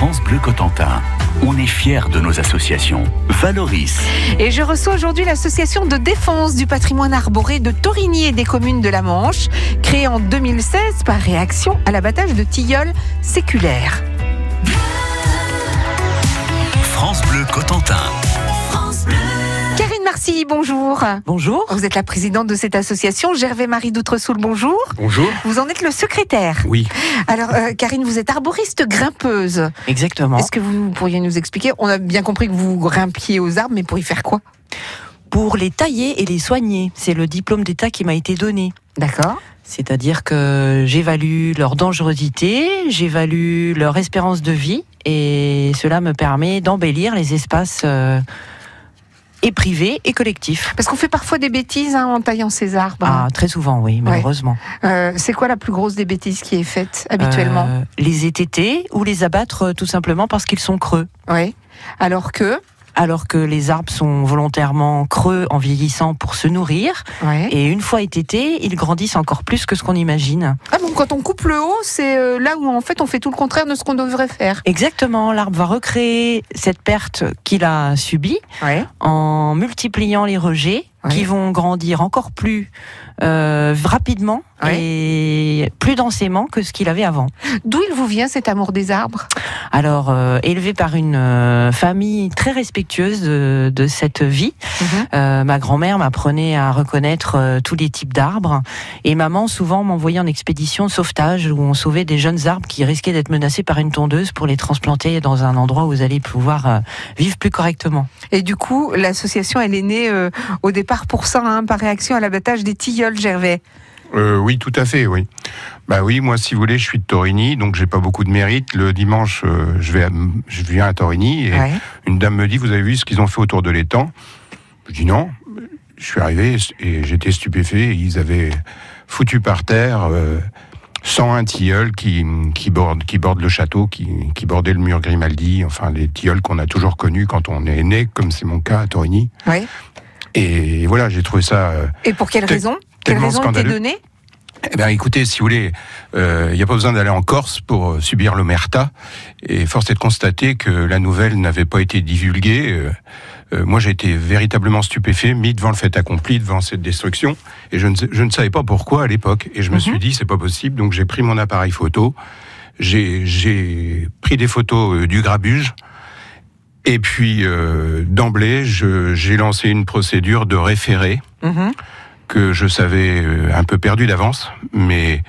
France Bleu Cotentin. On est fiers de nos associations. Valoris. Et je reçois aujourd'hui l'association de défense du patrimoine arboré de Torigny et des communes de la Manche, créée en 2016 par réaction à l'abattage de tilleuls séculaires. France Bleu Cotentin. Marcy, bonjour. Bonjour. Vous êtes la présidente de cette association. Gervais Marie d'Outresoul, bonjour. Bonjour. Vous en êtes le secrétaire. Oui. Alors, euh, Karine, vous êtes arboriste grimpeuse. Exactement. Est-ce que vous pourriez nous expliquer On a bien compris que vous grimpiez aux arbres, mais pour y faire quoi? Pour les tailler et les soigner, c'est le diplôme d'État qui m'a été donné. D'accord. C'est-à-dire que j'évalue leur dangerosité, j'évalue leur espérance de vie, et cela me permet d'embellir les espaces euh, et privés et collectifs. Parce qu'on fait parfois des bêtises hein, en taillant ces arbres. Ah, très souvent, oui, malheureusement. Euh, c'est quoi la plus grosse des bêtises qui est faite habituellement Euh, les étêter ou les abattre euh, tout simplement parce qu'ils sont creux. Oui. Alors que. Alors que les arbres sont volontairement creux en vieillissant pour se nourrir, Ouais. et une fois étêtés, ils grandissent encore plus que ce qu'on imagine. Ah bon, quand on coupe le haut, c'est euh, là où en fait on fait tout le contraire de ce qu'on devrait faire. Exactement, l'arbre va recréer cette perte qu'il a subie Ouais. en multipliant les rejets Ouais. qui vont grandir encore plus euh, rapidement et plus densément que ce qu'il avait avant. D'où il vous vient cet amour des arbres? Alors, euh, élevé par une euh, famille très respectueuse de, de cette vie, Mhm. euh, ma grand-mère m'apprenait à reconnaître euh, tous les types d'arbres et maman souvent m'envoyait en expédition de sauvetage où on sauvait des jeunes arbres qui risquaient d'être menacés par une tondeuse pour les transplanter dans un endroit où vous allez pouvoir euh, vivre plus correctement. Et du coup, l'association, elle est née euh, au départ pour ça, hein, par réaction à l'abattage des tilleuls, Gervais. Euh, oui, tout à fait, oui. Bah oui, moi, si vous voulez, je suis de Torigny, donc j'ai pas beaucoup de mérite. Le dimanche, euh, je vais, à- je viens à Torigny et Ouais. une dame me dit, vous avez vu ce qu'ils ont fait autour de l'étang? Je dis non. Je suis arrivé et j'étais stupéfait. Ils avaient foutu par terre euh, 101 tilleuls qui, qui, bordent, qui bordent le château, qui, qui bordaient le mur Grimaldi, enfin les tilleuls qu'on a toujours connus quand on est né, comme c'est mon cas à Torigny. Ouais. Et voilà, j'ai trouvé ça euh, Et pour quelle raison? Quelle tellement raison était scandaleux. donnée Eh bien, écoutez, si vous voulez, il n'y a pas besoin d'aller en Corse pour euh, subir l'omerta. Et force est de constater que la nouvelle n'avait pas été divulguée. Euh, euh, moi, j'ai été véritablement stupéfait, mis devant le fait accompli, devant cette destruction. Et je ne, sais- je ne savais pas pourquoi à l'époque. Et je me suis dit, c'est pas possible. Donc, j'ai pris mon appareil photo. J'ai pris des photos euh, du grabuge. Et puis, euh, d'emblée, j'ai lancé une procédure de référé Mhm. Que je savais euh, un peu perdu d'avance, mais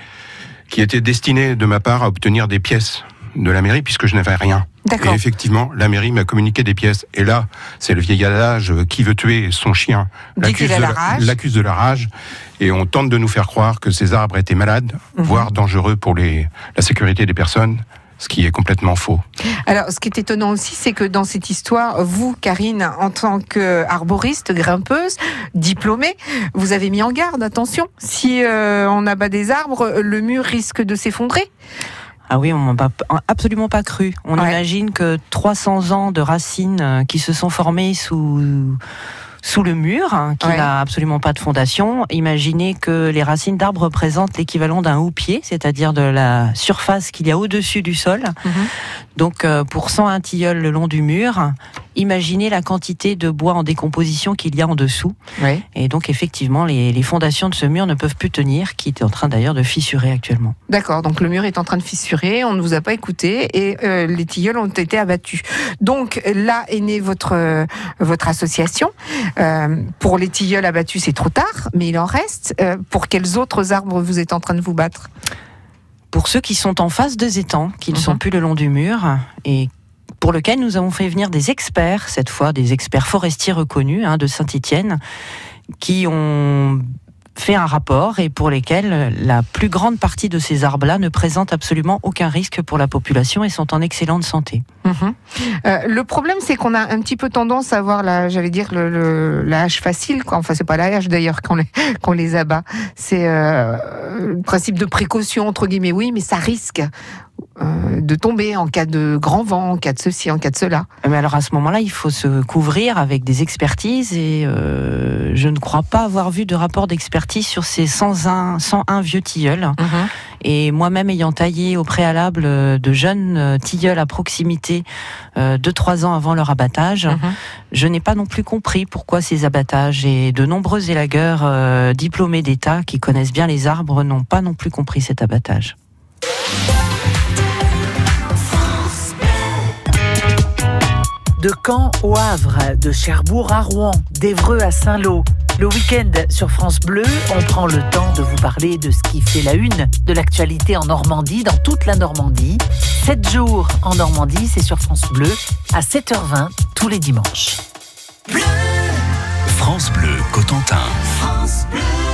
qui était destiné de ma part à obtenir des pièces de la mairie puisque je n'avais rien. Et effectivement, la mairie m'a communiqué des pièces. Et là, c'est le vieil adage qui veut tuer son chien l'accuse de, la de la rage. Et on tente de nous faire croire que ces arbres étaient malades, Mhm. voire dangereux pour les, la sécurité des personnes, ce qui est complètement faux. Alors, ce qui est étonnant aussi, c'est que dans cette histoire, vous, Karine, en tant qu'arboriste, grimpeuse, diplômée, vous avez mis en garde, attention, si euh, on abat des arbres, le mur risque de s'effondrer. Ah oui, on m'a pas- absolument pas cru. On Ouais. imagine que 300 ans de racines euh, qui se sont formées sous sous le mur, hein, qui Ouais. n'a absolument pas de fondation. Imaginez que les racines d'arbres représentent l'équivalent d'un houppier, c'est-à-dire de la surface qu'il y a au-dessus du sol. Mhm. Donc, euh, pour 101 tilleuls le long du mur, imaginez la quantité de bois en décomposition qu'il y a en dessous. Oui. Et donc, effectivement, les, les fondations de ce mur ne peuvent plus tenir, qui est en train d'ailleurs de fissurer actuellement. D'accord, donc le mur est en train de fissurer, on ne vous a pas écouté et euh, les tilleuls ont été abattus. Donc là est née votre, euh, votre association. Euh, pour les tilleuls abattus, c'est trop tard, mais il en reste. Pour quels autres arbres vous êtes en train de vous battre? Ceux qui sont en face des étangs, qui ne Mhm. sont plus le long du mur, et pour lequel nous avons fait venir des experts, cette fois des experts forestiers reconnus hein, de Saint-Étienne, qui ont fait un rapport et pour lesquels la plus grande partie de ces arbres-là ne présentent absolument aucun risque pour la population et sont en excellente santé. Mhm. Euh, le problème, c'est qu'on a un petit peu tendance à voir la, j'allais dire la hache facile. Quoi. Enfin, c'est pas la hache d'ailleurs qu'on les, abat. C'est euh, le principe de précaution entre guillemets. Oui, mais ça risque euh, de tomber en cas de grand vent, en cas de ceci, en cas de cela. Mais alors à ce moment-là, il faut se couvrir avec des expertises et euh, je ne crois pas avoir vu de rapport d'expertise sur ces 101, 101 vieux tilleuls Et moi-même ayant taillé au préalable euh, de jeunes tilleuls à proximité euh, de trois ans avant leur abattage, Mhm. je n'ai pas non plus compris pourquoi ces abattages et de nombreux élagueurs diplômés d'État qui connaissent bien les arbres n'ont pas non plus compris cet abattage. De Caen au Havre, de Cherbourg à Rouen, d'Evreux à Saint-Lô. Le week-end sur France Bleu, on prend le temps de vous parler de ce qui fait la une de l'actualité en Normandie, dans toute la Normandie. 7 jours en Normandie, c'est sur France Bleu, à 7h20 tous les dimanches. France Bleu Cotentin. Quand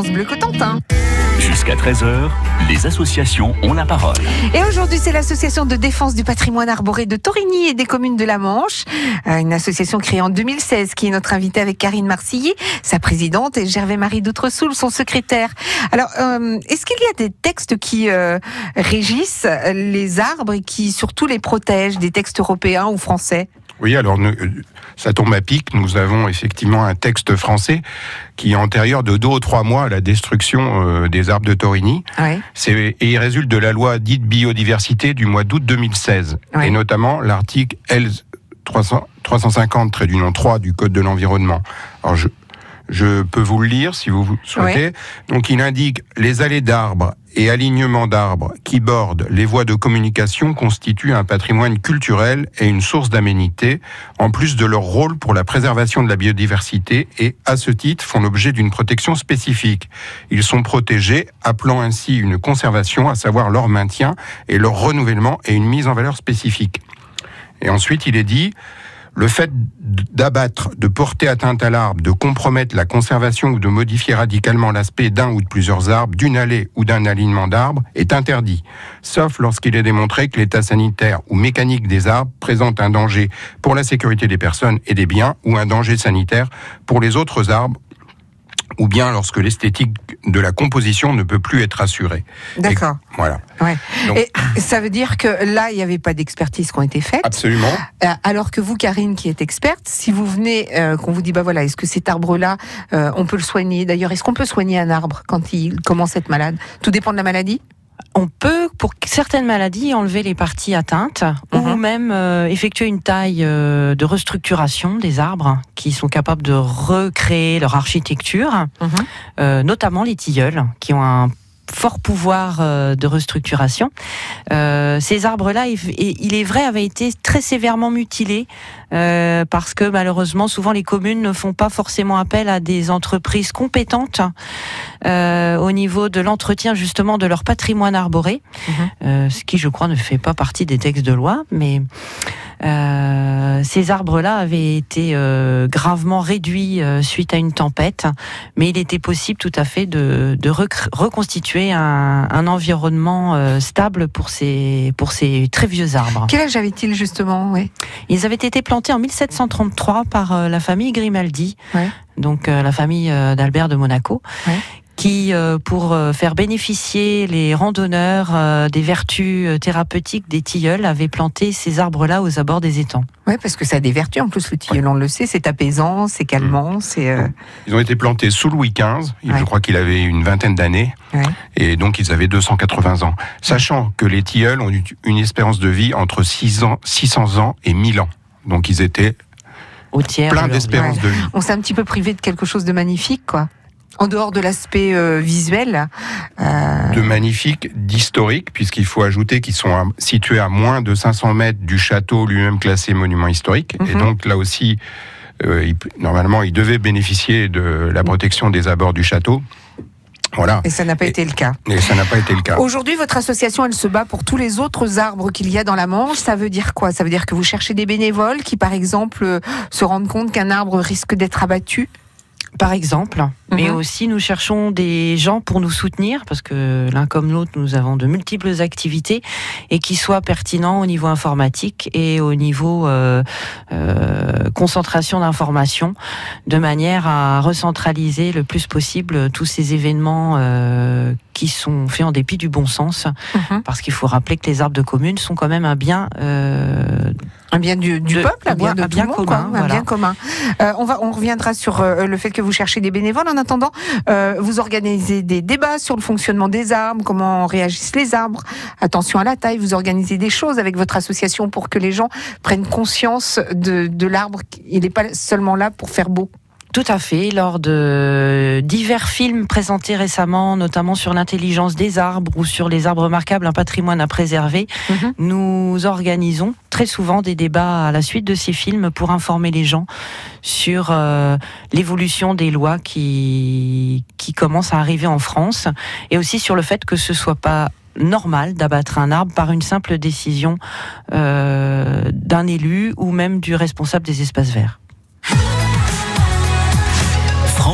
France Bleu Cotentin. Jusqu'à 13h, les associations ont la parole. Et aujourd'hui, c'est l'association de défense du patrimoine arboré de Torigny et des communes de la Manche, Euh, une association créée en 2016 qui est notre invitée avec Karine Marcilly, sa présidente, et Gervais-Marie Doutresoul, son secrétaire. Alors, euh, est-ce qu'il y a des textes qui euh, régissent les arbres et qui surtout les protègent, des textes européens ou français? Oui, alors nous, euh, ça tombe à pic. Nous avons effectivement un texte français qui est antérieur de deux ou trois mois à la destruction euh, des arbres de Torigny. Ouais. Et il résulte de la loi dite biodiversité du mois d'août 2016, Ouais. et notamment l'article L 300 350 trait du nom 3 du Code de l'environnement. Alors je, Je peux vous le lire si vous souhaitez. Donc il indique les allées d'arbres et alignements d'arbres qui bordent les voies de communication constituent un patrimoine culturel et une source d'aménité, en plus de leur rôle pour la préservation de la biodiversité et, à ce titre, font l'objet d'une protection spécifique. Ils sont protégés, appelant ainsi une conservation, à savoir leur maintien et leur renouvellement et une mise en valeur spécifique. Et ensuite, il est dit, le fait d'abattre, de porter atteinte à l'arbre, de compromettre la conservation ou de modifier radicalement l'aspect d'un ou de plusieurs arbres, d'une allée ou d'un alignement d'arbres est interdit, sauf lorsqu'il est démontré que l'état sanitaire ou mécanique des arbres présente un danger pour la sécurité des personnes et des biens ou un danger sanitaire pour les autres arbres ou bien lorsque l'esthétique de la composition ne peut plus être assurée. D'accord. Voilà. Ouais. Donc- Et ça veut dire que là, il n'y avait pas d'expertise qui ont été faites. Absolument. Euh, Alors que vous, Karine, qui est experte, si vous venez, euh, qu'on vous dit, bah voilà, est-ce que cet arbre-là, euh, on peut le soigner? D'ailleurs, est-ce qu'on peut soigner un arbre quand il commence à être malade? Tout dépend de la maladie On peut, pour certaines maladies, enlever les parties atteintes ou Mhm. même euh, effectuer une taille euh, de restructuration des arbres qui sont capables de recréer leur architecture, euh, notamment les tilleuls qui ont un fort pouvoir euh, de restructuration. Euh, ces arbres-là, il, est vrai, avaient été très sévèrement mutilés euh, parce que malheureusement, souvent les communes ne font pas forcément appel à des entreprises compétentes euh, au niveau de l'entretien justement de leur patrimoine arboré, euh, ce qui, je crois, ne fait pas partie des textes de loi, mais euh, ces arbres-là avaient été euh, gravement réduits euh, suite à une tempête, mais il était possible tout à fait de, de reconstituer un, un environnement euh, stable pour ces, pour ces très vieux arbres. Quel âge avait-il justement oui. Ils avaient été plantés en 1733 par euh, la famille Grimaldi, Ouais. donc euh, la famille euh, d'Albert de Monaco. Ouais. Qui, euh, pour euh, faire bénéficier les randonneurs euh, des vertus thérapeutiques des tilleuls, avait planté ces arbres-là aux abords des étangs. Ouais, parce que ça a des vertus en plus, le tilleul, on le sait, c'est apaisant, c'est calmant, c'est. euh, Ils ont été plantés sous Louis XV. Ouais. Je crois qu'il avait une vingtaine d'années. Ouais. Et donc, ils avaient 280 ans. Sachant que les tilleuls ont eu une espérance de vie entre 6 ans, 600 ans et 1000 ans. Donc, ils étaient Au tiers. vie. d'espérance de vie. On s'est un petit peu privé de quelque chose de magnifique, quoi. En dehors de l'aspect euh, visuel. euh, de magnifique, d'historique, puisqu'il faut ajouter qu'ils sont à- situés à moins de 500 mètres du château lui-même classé monument historique. Et Mhm. donc là aussi, euh, il- normalement, ils devaient bénéficier de la protection des abords du château. Voilà. Et ça n'a pas Et- été le cas. Et ça n'a pas été le cas. Aujourd'hui, votre association, elle se bat pour tous les autres arbres qu'il y a dans la Manche. Ça veut dire quoi? Ça veut dire que vous cherchez des bénévoles qui, par exemple, se rendent compte qu'un arbre risque d'être abattu? Par exemple, mais Mhm. aussi nous cherchons des gens pour nous soutenir, parce que l'un comme l'autre, nous avons de multiples activités, et qui soient pertinents au niveau informatique et au niveau euh, euh, concentration d'informations, de manière à recentraliser le plus possible tous ces événements euh, qui sont faits en dépit du bon sens, Mhm. parce qu'il faut rappeler que les arbres de commune sont quand même un bien euh, Un bien du, du De- peuple, un bien de un tout bien monde, commun, quoi, un voilà. bien commun. Euh, on va, on reviendra sur euh, le fait que vous cherchez des bénévoles. En attendant, euh, vous organisez des débats sur le fonctionnement des arbres, comment réagissent les arbres. Attention à la taille. Vous organisez des choses avec votre association pour que les gens prennent conscience de, de l'arbre. Il n'est pas seulement là pour faire beau. Tout à fait. Lors de divers films présentés récemment, notamment sur l'intelligence des arbres ou sur les arbres remarquables, un patrimoine à préserver, Mhm. nous organisons très souvent des débats à la suite de ces films pour informer les gens sur euh, l'évolution des lois qui, qui commencent à arriver en France et aussi sur le fait que ce soit pas normal d'abattre un arbre par une simple décision euh, d'un élu ou même du responsable des espaces verts.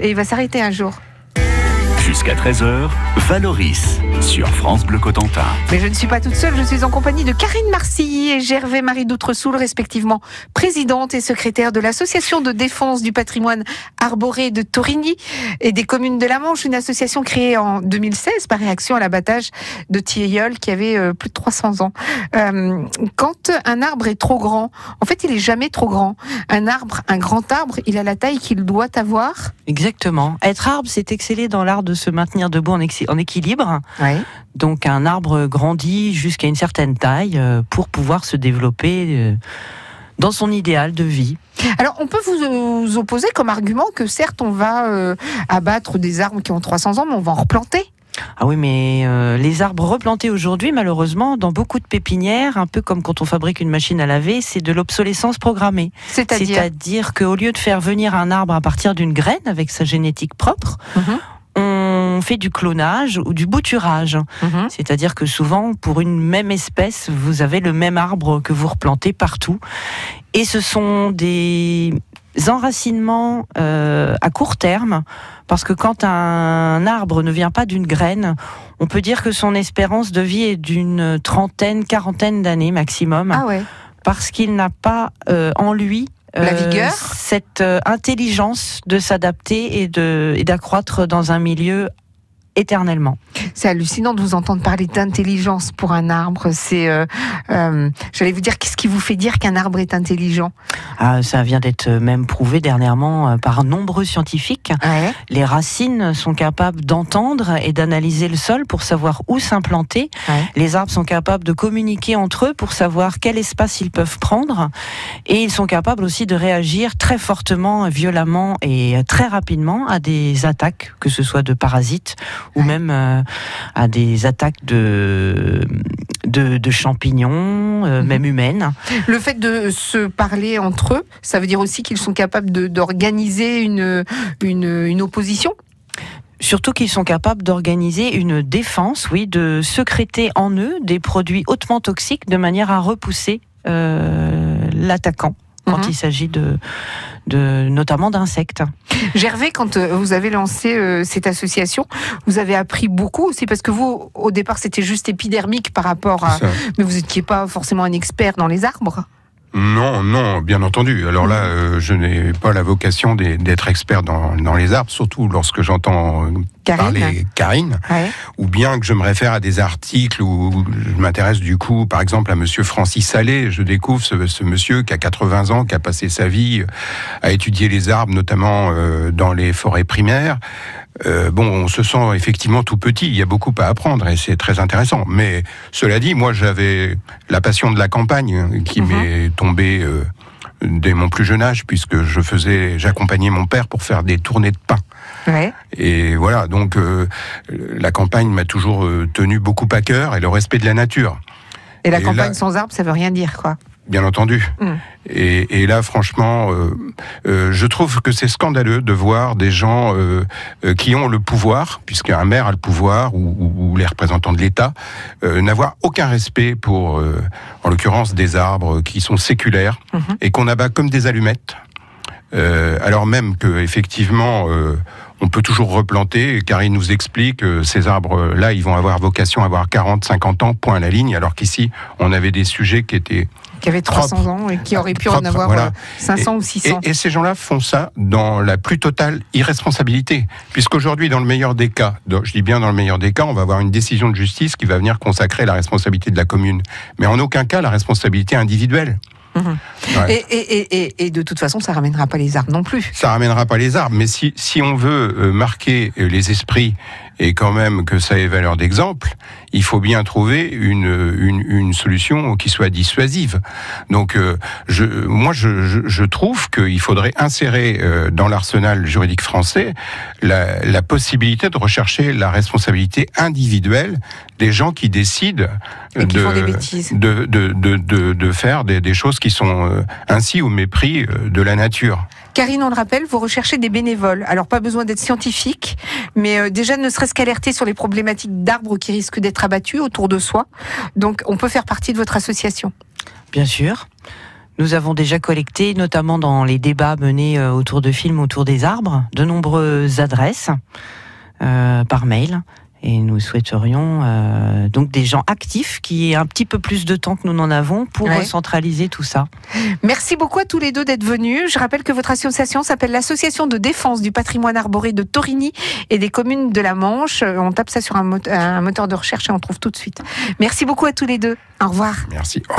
Et il va s'arrêter un jour. Jusqu'à 13h, Valoris sur France Bleu Cotentin. Mais je ne suis pas toute seule, je suis en compagnie de Karine Marcilly et Gervais Marie d'Outresoul, respectivement présidente et secrétaire de l'association de défense du patrimoine arboré de Torigny et des communes de la Manche, une association créée en 2016 par réaction à l'abattage de tilleuls qui avait euh, plus de 300 ans. Euh, quand un arbre est trop grand, en fait, il est jamais trop grand. Un arbre, un grand arbre, il a la taille qu'il doit avoir. Exactement. Être arbre, c'est exceller dans l'art de se maintenir debout en, équilibre. Donc un arbre grandit jusqu'à une certaine taille euh, pour pouvoir se développer euh, dans son idéal de vie. Alors, on peut vous, opposer comme argument que certes, on va euh, abattre des arbres qui ont 300 ans, mais on va en replanter. Ah oui, mais euh, les arbres replantés aujourd'hui, malheureusement, dans beaucoup de pépinières, un peu comme quand on fabrique une machine à laver, c'est de l'obsolescence programmée. C'est-à-dire C'est-à-dire qu'au lieu de faire venir un arbre à partir d'une graine avec sa génétique propre, Mhm. On fait du clonage ou du bouturage. Mhm. C'est-à-dire que souvent, pour une même espèce, vous avez le même arbre que vous replantez partout. Et ce sont des enracinements euh, à court terme, parce que quand un arbre ne vient pas d'une graine, on peut dire que son espérance de vie est d'une trentaine, quarantaine d'années maximum, Ah ouais. parce qu'il n'a pas euh, en lui La vigueur cette euh, intelligence de s'adapter et d'accroître dans un milieu éternellement. C'est hallucinant de vous entendre parler d'intelligence pour un arbre. C'est, euh, euh, j'allais vous dire, qu'est-ce qui vous fait dire qu'un arbre est intelligent? Ah, ça vient d'être même prouvé dernièrement euh, par nombreux scientifiques. ouais. Les racines sont capables d'entendre et d'analyser le sol pour savoir où s'implanter. Ouais. Les arbres sont capables de communiquer entre eux pour savoir quel espace ils peuvent prendre. Et ils sont capables aussi de réagir très fortement, violemment et très rapidement à des attaques, que ce soit de parasites ou même euh, à des attaques de, de, de champignons, euh, Mhm. même humaines. Le fait de se parler entre eux, ça veut dire aussi qu'ils sont capables d'organiser une, une, une opposition? Surtout qu'ils sont capables d'organiser une défense, oui, de sécréter en eux des produits hautement toxiques de manière à repousser euh, l'attaquant quand Mhm. il s'agit de, de notamment d'insectes. Gervais, quand euh, vous avez lancé euh, cette association, vous avez appris beaucoup aussi parce que vous, au départ, c'était juste épidermique par rapport à. Mais vous n'étiez pas forcément un expert dans les arbres. Non, non, bien entendu. Alors là, euh, je n'ai pas la vocation d'être expert dans, dans les arbres, surtout lorsque j'entends euh, Karine. parler Karine, Ouais. ou bien que je me réfère à des articles où je m'intéresse du coup, par exemple, à Monsieur Francis Salé. Je découvre ce, ce monsieur qui a 80 ans, qui a passé sa vie à étudier les arbres, notamment euh, dans les forêts primaires. Euh, bon, on se sent effectivement tout petit. Il y a beaucoup à apprendre et c'est très intéressant. Mais cela dit, moi, j'avais la passion de la campagne qui Mhm. m'est tombée euh, dès mon plus jeune âge, puisque je faisais, j'accompagnais mon père pour faire des tournées de pain. Ouais. Et voilà, donc euh, la campagne m'a toujours euh, tenu beaucoup à cœur et le respect de la nature, Et la Et campagne sans arbres, ça veut rien dire, quoi. Bien entendu. Mm. Et, et là, franchement, euh, euh, je trouve que c'est scandaleux de voir des gens euh, qui ont le pouvoir, puisqu'un maire a le pouvoir, ou, ou- ou les représentants de l'État, n'avoir aucun respect pour, en l'occurrence, des arbres qui sont séculaires Mhm. et qu'on abat comme des allumettes. Alors même que effectivement, on peut toujours replanter, car il nous explique que ces arbres-là, ils vont avoir vocation à avoir 40, 50 ans, point à la ligne, alors qu'ici, on avait des sujets qui étaient qui avait 300 Propre. ans et qui aurait pu en avoir voilà. euh, 500 ou 600. Et, et ces gens-là font ça dans la plus totale irresponsabilité. Puisqu'aujourd'hui, dans le meilleur des cas, je dis bien dans le meilleur des cas, on va avoir une décision de justice qui va venir consacrer la responsabilité de la commune. Mais en aucun cas la responsabilité individuelle. Ouais. Et, et, et, et, et de toute façon, ça ramènera pas les arbres non plus. Ça ramènera pas les arbres, mais si, si on veut euh, marquer euh, les esprits et quand même que ça ait valeur d'exemple, il faut bien trouver une, une, une solution qui soit dissuasive. Donc, euh, je, moi, je, je, je trouve qu'il faudrait insérer euh, dans l'arsenal juridique français la, la possibilité de rechercher la responsabilité individuelle des gens qui décident qui de, de, de, de, de, de faire des, des choses qui sont euh, ainsi au mépris euh, de la nature. Karine, on le rappelle, vous recherchez des bénévoles. Alors, pas besoin d'être scientifique, mais euh, déjà, ne serait-ce qu'alerter sur les problématiques d'arbres qui risquent d'être abattus autour de soi. Donc, on peut faire partie de votre association. Bien sûr. Nous avons déjà collecté, notamment dans les débats menés autour de films autour des arbres, de nombreuses adresses euh, par mail. Et nous souhaiterions euh, donc des gens actifs qui aient un petit peu plus de temps que nous n'en avons pour Ouais. centraliser tout ça. Merci beaucoup à tous les deux d'être venus. Je rappelle que votre association s'appelle l'Association de défense du patrimoine arboré de Torigny et des communes de la Manche. Euh, On tape ça sur un moteur de recherche et on trouve tout de suite. Merci beaucoup à tous les deux. Au revoir. Merci.